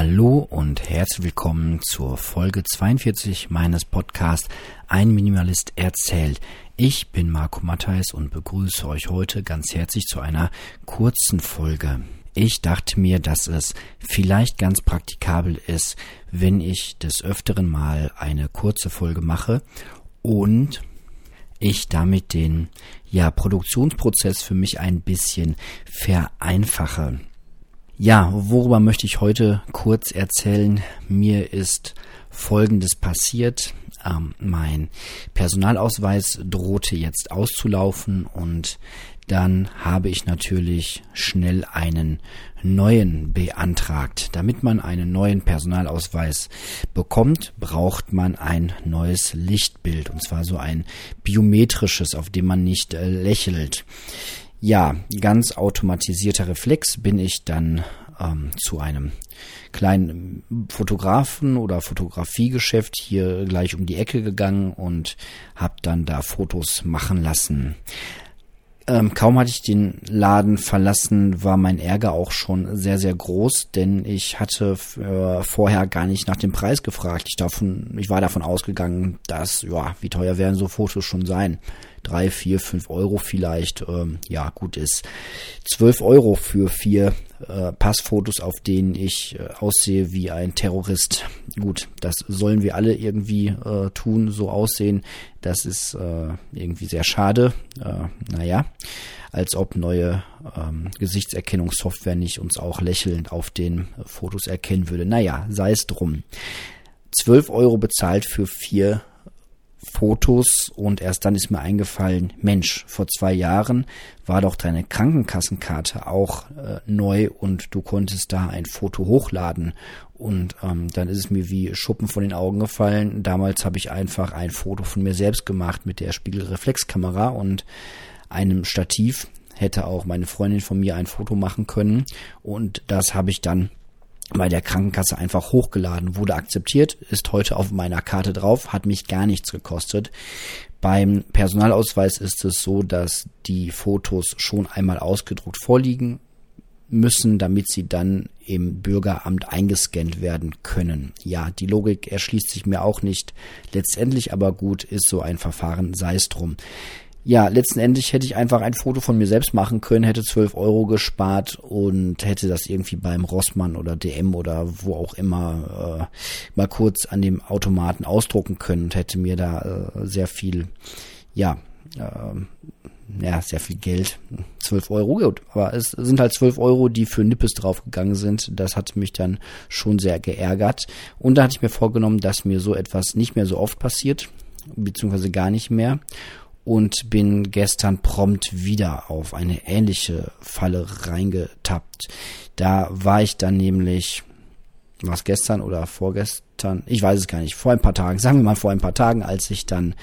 Hallo und herzlich willkommen zur Folge 42 meines Podcasts Ein Minimalist erzählt. Ich bin Marco Matthijs und begrüße euch heute ganz herzlich zu einer kurzen Folge. Ich dachte mir, dass es vielleicht ganz praktikabel ist, wenn ich des öfteren mal eine kurze Folge mache und ich damit den ja Produktionsprozess für mich ein bisschen vereinfache. Ja, worüber möchte ich heute kurz erzählen? Mir ist Folgendes passiert. Ähm, mein Personalausweis drohte jetzt auszulaufen und dann habe ich natürlich schnell einen neuen beantragt. Damit man einen neuen Personalausweis bekommt, braucht man ein neues Lichtbild und zwar so ein biometrisches, auf dem man nicht äh, lächelt. Ja, ganz automatisierter Reflex bin ich dann ähm, zu einem kleinen Fotografen oder Fotografiegeschäft hier gleich um die Ecke gegangen und habe dann da Fotos machen lassen. Ähm, kaum hatte ich den Laden verlassen, war mein Ärger auch schon sehr, sehr groß, denn ich hatte äh, vorher gar nicht nach dem Preis gefragt. Ich, davon, ich war davon ausgegangen, dass, ja, wie teuer werden so Fotos schon sein? Drei, vier, fünf Euro vielleicht. Ähm, ja, gut ist. Zwölf Euro für vier äh, Passfotos, auf denen ich äh, aussehe wie ein Terrorist. Gut, das sollen wir alle irgendwie äh, tun, so aussehen. Das ist äh, irgendwie sehr schade. Äh, naja, als ob neue ähm, Gesichtserkennungssoftware nicht uns auch lächelnd auf den Fotos erkennen würde. Naja, sei es drum. 12 Euro bezahlt für vier Fotos und erst dann ist mir eingefallen, Mensch, vor zwei Jahren war doch deine Krankenkassenkarte auch äh, neu und du konntest da ein Foto hochladen. Und ähm, dann ist es mir wie Schuppen von den Augen gefallen. Damals habe ich einfach ein Foto von mir selbst gemacht mit der Spiegelreflexkamera und einem Stativ. Hätte auch meine Freundin von mir ein Foto machen können. Und das habe ich dann bei der Krankenkasse einfach hochgeladen, wurde akzeptiert, ist heute auf meiner Karte drauf, hat mich gar nichts gekostet. Beim Personalausweis ist es so, dass die Fotos schon einmal ausgedruckt vorliegen müssen, damit sie dann im Bürgeramt eingescannt werden können. Ja, die Logik erschließt sich mir auch nicht. Letztendlich aber gut ist so ein Verfahren, sei es drum ja, letztendlich hätte ich einfach ein Foto von mir selbst machen können, hätte 12 Euro gespart und hätte das irgendwie beim Rossmann oder DM oder wo auch immer äh, mal kurz an dem Automaten ausdrucken können und hätte mir da äh, sehr viel, ja, äh, ja, sehr viel Geld. 12 Euro, gut. Aber es sind halt 12 Euro, die für Nippes draufgegangen sind. Das hat mich dann schon sehr geärgert. Und da hatte ich mir vorgenommen, dass mir so etwas nicht mehr so oft passiert, beziehungsweise gar nicht mehr und bin gestern prompt wieder auf eine ähnliche Falle reingetappt. Da war ich dann nämlich, was gestern oder vorgestern, ich weiß es gar nicht, vor ein paar Tagen, sagen wir mal vor ein paar Tagen, als ich dann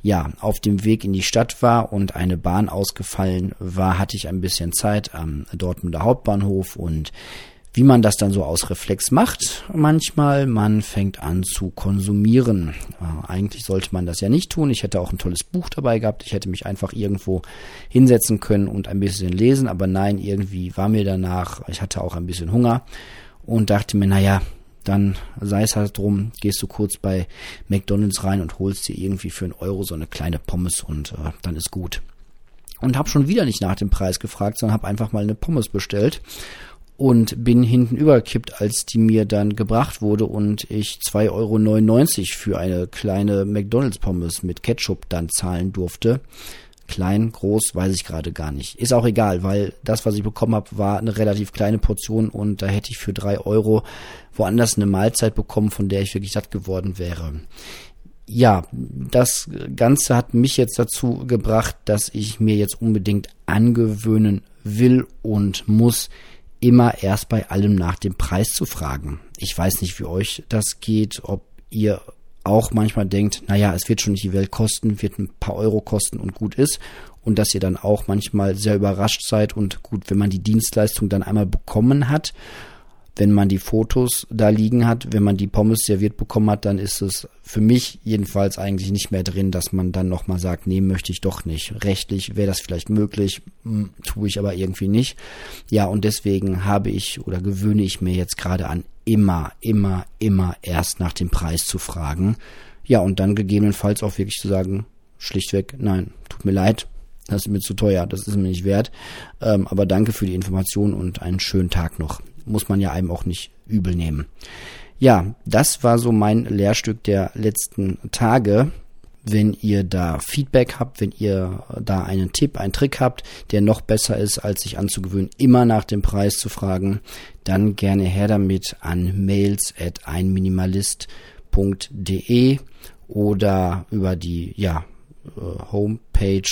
ja auf dem Weg in die Stadt war und eine Bahn ausgefallen war, hatte ich ein bisschen Zeit am Dortmunder Hauptbahnhof und wie man das dann so aus Reflex macht, manchmal, man fängt an zu konsumieren. Äh, eigentlich sollte man das ja nicht tun. Ich hätte auch ein tolles Buch dabei gehabt. Ich hätte mich einfach irgendwo hinsetzen können und ein bisschen lesen. Aber nein, irgendwie war mir danach, ich hatte auch ein bisschen Hunger und dachte mir, naja, dann sei es halt drum, gehst du kurz bei McDonalds rein und holst dir irgendwie für einen Euro so eine kleine Pommes und äh, dann ist gut. Und habe schon wieder nicht nach dem Preis gefragt, sondern habe einfach mal eine Pommes bestellt und bin hinten übergekippt, als die mir dann gebracht wurde und ich 2,99 Euro für eine kleine McDonalds Pommes mit Ketchup dann zahlen durfte. Klein, groß, weiß ich gerade gar nicht. Ist auch egal, weil das, was ich bekommen habe, war eine relativ kleine Portion und da hätte ich für drei Euro woanders eine Mahlzeit bekommen, von der ich wirklich satt geworden wäre. Ja, das Ganze hat mich jetzt dazu gebracht, dass ich mir jetzt unbedingt angewöhnen will und muss, immer erst bei allem nach dem Preis zu fragen. Ich weiß nicht, wie euch das geht, ob ihr auch manchmal denkt, naja, es wird schon nicht die Welt kosten, wird ein paar Euro kosten und gut ist. Und dass ihr dann auch manchmal sehr überrascht seid und gut, wenn man die Dienstleistung dann einmal bekommen hat, wenn man die Fotos da liegen hat, wenn man die Pommes serviert bekommen hat, dann ist es für mich jedenfalls eigentlich nicht mehr drin, dass man dann nochmal sagt, nee, möchte ich doch nicht. Rechtlich wäre das vielleicht möglich, hm, tue ich aber irgendwie nicht. Ja, und deswegen habe ich oder gewöhne ich mir jetzt gerade an, immer, immer, immer erst nach dem Preis zu fragen. Ja, und dann gegebenenfalls auch wirklich zu sagen, schlichtweg, nein, tut mir leid, das ist mir zu teuer, das ist mir nicht wert. Ähm, aber danke für die Information und einen schönen Tag noch muss man ja einem auch nicht übel nehmen. Ja, das war so mein Lehrstück der letzten Tage. Wenn ihr da Feedback habt, wenn ihr da einen Tipp, einen Trick habt, der noch besser ist, als sich anzugewöhnen, immer nach dem Preis zu fragen, dann gerne her damit an mails at einminimalist.de oder über die ja, äh, Homepage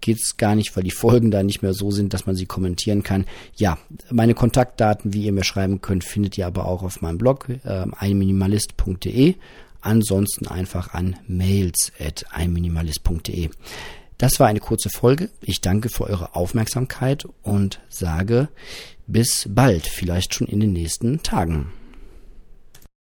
geht's gar nicht, weil die Folgen da nicht mehr so sind, dass man sie kommentieren kann. Ja, meine Kontaktdaten, wie ihr mir schreiben könnt, findet ihr aber auch auf meinem Blog äh, einminimalist.de. Ansonsten einfach an mails at einminimalist.de. Das war eine kurze Folge. Ich danke für eure Aufmerksamkeit und sage bis bald, vielleicht schon in den nächsten Tagen.